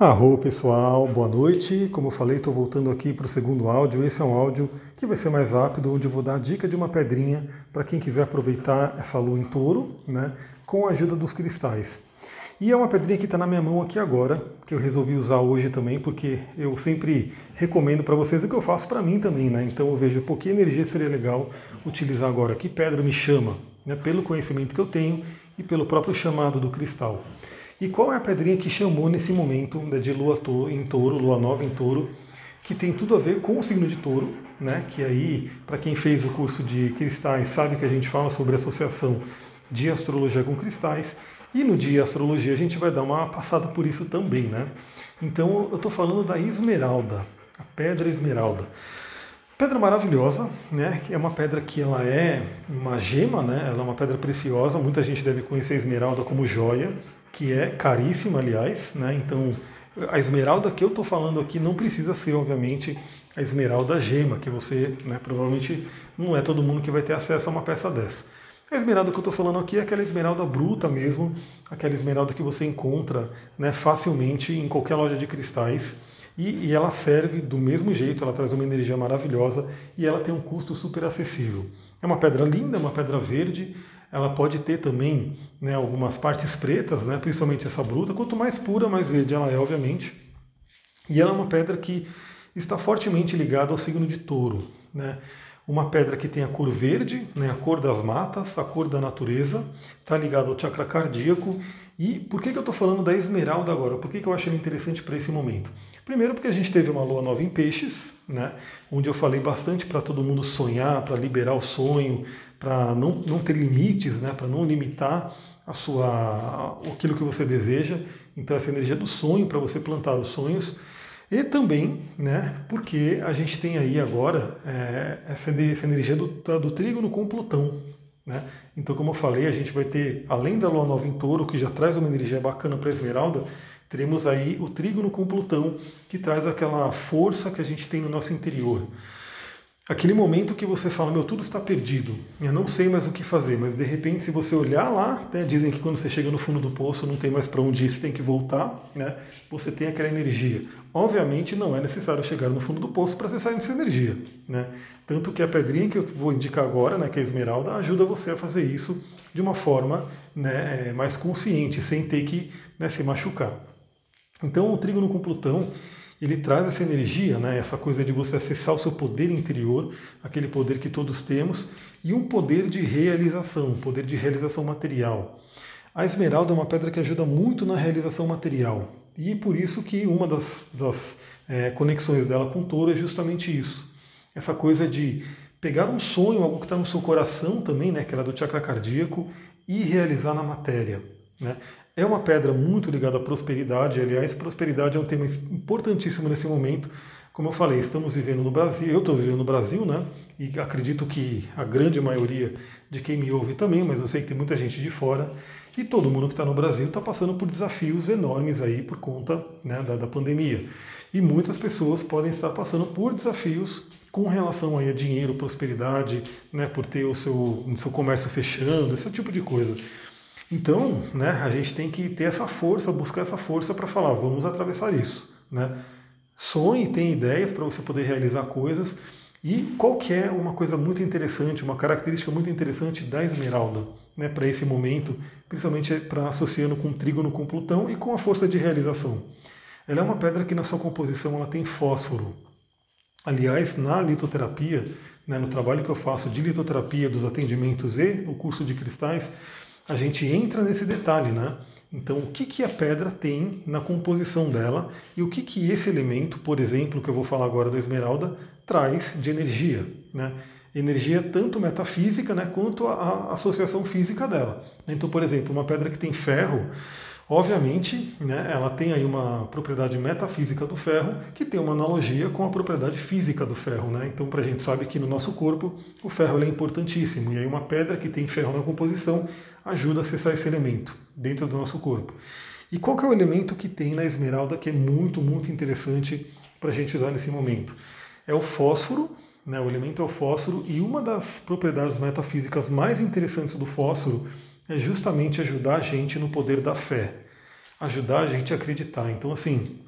Arro pessoal, boa noite. Como eu falei, estou voltando aqui para o segundo áudio. Esse é um áudio que vai ser mais rápido, onde eu vou dar a dica de uma pedrinha para quem quiser aproveitar essa lua em touro, né, com a ajuda dos cristais. E é uma pedrinha que está na minha mão aqui agora, que eu resolvi usar hoje também, porque eu sempre recomendo para vocês o que eu faço para mim também, né? Então eu vejo, pô, que energia seria legal utilizar agora. Que pedra me chama, né? Pelo conhecimento que eu tenho e pelo próprio chamado do cristal. E qual é a pedrinha que chamou nesse momento de lua em touro, lua nova em touro, que tem tudo a ver com o signo de touro, né? Que aí, para quem fez o curso de cristais, sabe que a gente fala sobre associação de astrologia com cristais. E no dia astrologia a gente vai dar uma passada por isso também, né? Então eu estou falando da esmeralda, a pedra esmeralda. Pedra maravilhosa, né? É uma pedra que ela é uma gema, né? Ela é uma pedra preciosa. Muita gente deve conhecer a esmeralda como joia que é caríssima, aliás, né? Então, a esmeralda que eu estou falando aqui não precisa ser, obviamente, a esmeralda gema, que você, né, provavelmente não é todo mundo que vai ter acesso a uma peça dessa. A esmeralda que eu estou falando aqui é aquela esmeralda bruta mesmo, aquela esmeralda que você encontra né, facilmente em qualquer loja de cristais. E, e, ela serve do mesmo jeito, ela traz uma energia maravilhosa e ela tem um custo super acessível. É uma pedra linda, é uma pedra verde, ela pode ter também né, algumas partes pretas, né, principalmente essa bruta. Quanto mais pura, mais verde ela é, obviamente. E ela é uma pedra que está fortemente ligada ao signo de touro. Né? Uma pedra que tem a cor verde, né, a cor das matas, a cor da natureza, está ligada ao chakra cardíaco. E por que, que eu estou falando da esmeralda agora? Por que, que eu acho ela interessante para esse momento? Primeiro porque a gente teve uma lua nova em peixes, né, onde eu falei bastante para todo mundo sonhar, para liberar o sonho, para não, não ter limites, né, para não limitar a sua, aquilo que você deseja. Então essa energia do sonho para você plantar os sonhos. E também, né, porque a gente tem aí agora é, essa, essa, energia do, do trígono com Plutão. Né? Então, como eu falei, a gente vai ter, além da Lua Nova em Touro, que já traz uma energia bacana para a Esmeralda, teremos aí o trígono com Plutão, que traz aquela força que a gente tem no nosso interior. Aquele momento que você fala, meu, tudo está perdido, eu não sei mais o que fazer, mas de repente, se você olhar lá, né, dizem que quando você chega no fundo do poço não tem mais para onde ir, você tem que voltar, né, você tem aquela energia. Obviamente, não é necessário chegar no fundo do poço para acessar essa energia. Né? Tanto que a pedrinha que eu vou indicar agora, né, que é a esmeralda, ajuda você a fazer isso de uma forma né, mais consciente, sem ter que né, se machucar. Então, o trígono com Plutão ele traz essa energia, né, essa coisa de você acessar o seu poder interior, aquele poder que todos temos, e um poder de realização, um poder de realização material. A esmeralda é uma pedra que ajuda muito na realização material, e por isso que uma das, das é, conexões dela com o touro é justamente isso. Essa coisa de pegar um sonho, algo que está no seu coração também, né, que era do chakra cardíaco, e realizar na matéria. Né? É uma pedra muito ligada à prosperidade, aliás, prosperidade é um tema importantíssimo nesse momento. Como eu falei, estamos vivendo no Brasil, eu estou vivendo no Brasil, né? E acredito que a grande maioria de quem me ouve também, mas eu sei que tem muita gente de fora. E todo mundo que está no Brasil está passando por desafios enormes aí por conta né, da, da pandemia. E muitas pessoas podem estar passando por desafios com relação aí a dinheiro, prosperidade, né, por ter o seu, o seu comércio fechando, esse tipo de coisa. Então, né, a gente tem que ter essa força, buscar essa força para falar, vamos atravessar isso. Né? Sonhe, tem ideias para você poder realizar coisas. E qual que é uma coisa muito interessante, uma característica muito interessante da esmeralda né, para esse momento, principalmente para associando com o trígono com Plutão e com a força de realização. Ela é uma pedra que na sua composição ela tem fósforo. Aliás, na litoterapia, né, no trabalho que eu faço de litoterapia dos atendimentos e o curso de cristais, a gente entra nesse detalhe, né? Então, o que, que a pedra tem na composição dela e o que, que esse elemento, por exemplo, que eu vou falar agora da esmeralda, traz de energia, né? Energia tanto metafísica, né, quanto a, a associação física dela. Então, por exemplo, uma pedra que tem ferro, Obviamente, né, ela tem aí uma propriedade metafísica do ferro que tem uma analogia com a propriedade física do ferro. Né? Então, para a gente sabe que no nosso corpo o ferro é importantíssimo. E aí uma pedra que tem ferro na composição ajuda a acessar esse elemento dentro do nosso corpo. E qual que é o elemento que tem na esmeralda que é muito, muito interessante para a gente usar nesse momento? É o fósforo, né? o elemento é o fósforo, e uma das propriedades metafísicas mais interessantes do fósforo é justamente ajudar a gente no poder da fé, ajudar a gente a acreditar. Então, assim,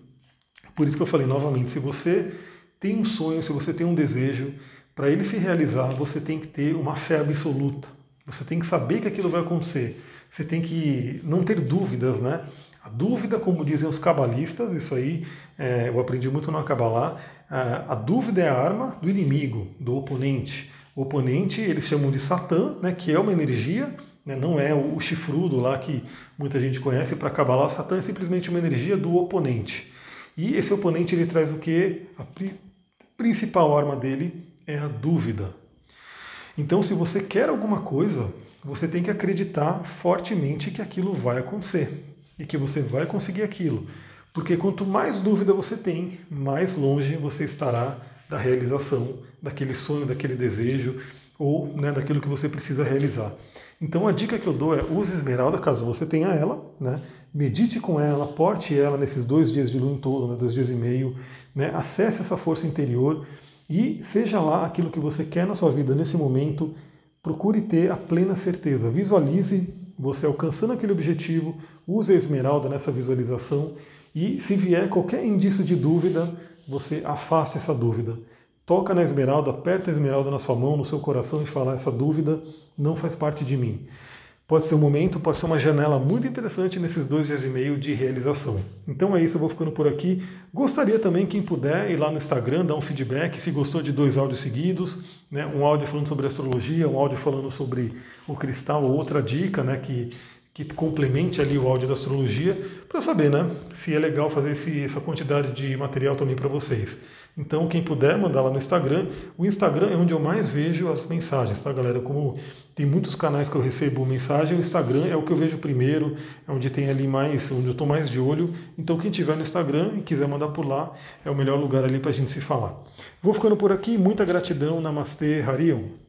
Por isso que eu falei novamente, se você tem um sonho, se você tem um desejo, para ele se realizar, você tem que ter uma fé absoluta. Você tem que saber que aquilo vai acontecer. Você tem que não ter dúvidas, né? A dúvida, como dizem os cabalistas, isso aí é, eu aprendi muito no Kabbalah, a, a dúvida é a arma do inimigo, do oponente. O oponente eles chamam de Satã, né, que é uma energia, né, não é o chifrudo lá que muita gente conhece para Kabbalah. Satã é simplesmente uma energia do oponente. E esse oponente ele traz o que? A pri principal arma dele é a dúvida. Então, se você quer alguma coisa, você tem que acreditar fortemente que aquilo vai acontecer e que você vai conseguir aquilo. Porque quanto mais dúvida você tem, mais longe você estará da realização daquele sonho, daquele desejo ou né, daquilo que você precisa realizar. Então a dica que eu dou é use esmeralda caso você tenha ela, né? medite com ela, porte ela nesses dois dias de lua em touro, né, dois dias e meio, né? acesse essa força interior e seja lá aquilo que você quer na sua vida nesse momento, procure ter a plena certeza, visualize você alcançando aquele objetivo, use a esmeralda nessa visualização e se vier qualquer indício de dúvida, você afaste essa dúvida. Toca na esmeralda, aperta a esmeralda na sua mão, no seu coração e fala: essa dúvida não faz parte de mim. Pode ser um momento, pode ser uma janela muito interessante nesses dois dias e meio de realização. Então é isso, eu vou ficando por aqui. Gostaria também, quem puder, ir lá no Instagram, dar um feedback, se gostou de dois áudios seguidos, né? um áudio falando sobre astrologia, um áudio falando sobre o cristal, ou outra dica né? que que complemente ali o áudio da astrologia, para saber, né, se é legal fazer esse, essa quantidade de material também para vocês. Então, quem puder, mandar lá no Instagram. O Instagram é onde eu mais vejo as mensagens, tá, galera? Como tem muitos canais que eu recebo mensagem, o Instagram é o que eu vejo primeiro, é onde tem ali mais, onde eu estou mais de olho. Então, quem tiver no Instagram e quiser mandar por lá, é o melhor lugar ali para a gente se falar. Vou ficando por aqui, muita gratidão, Namastê, Harion.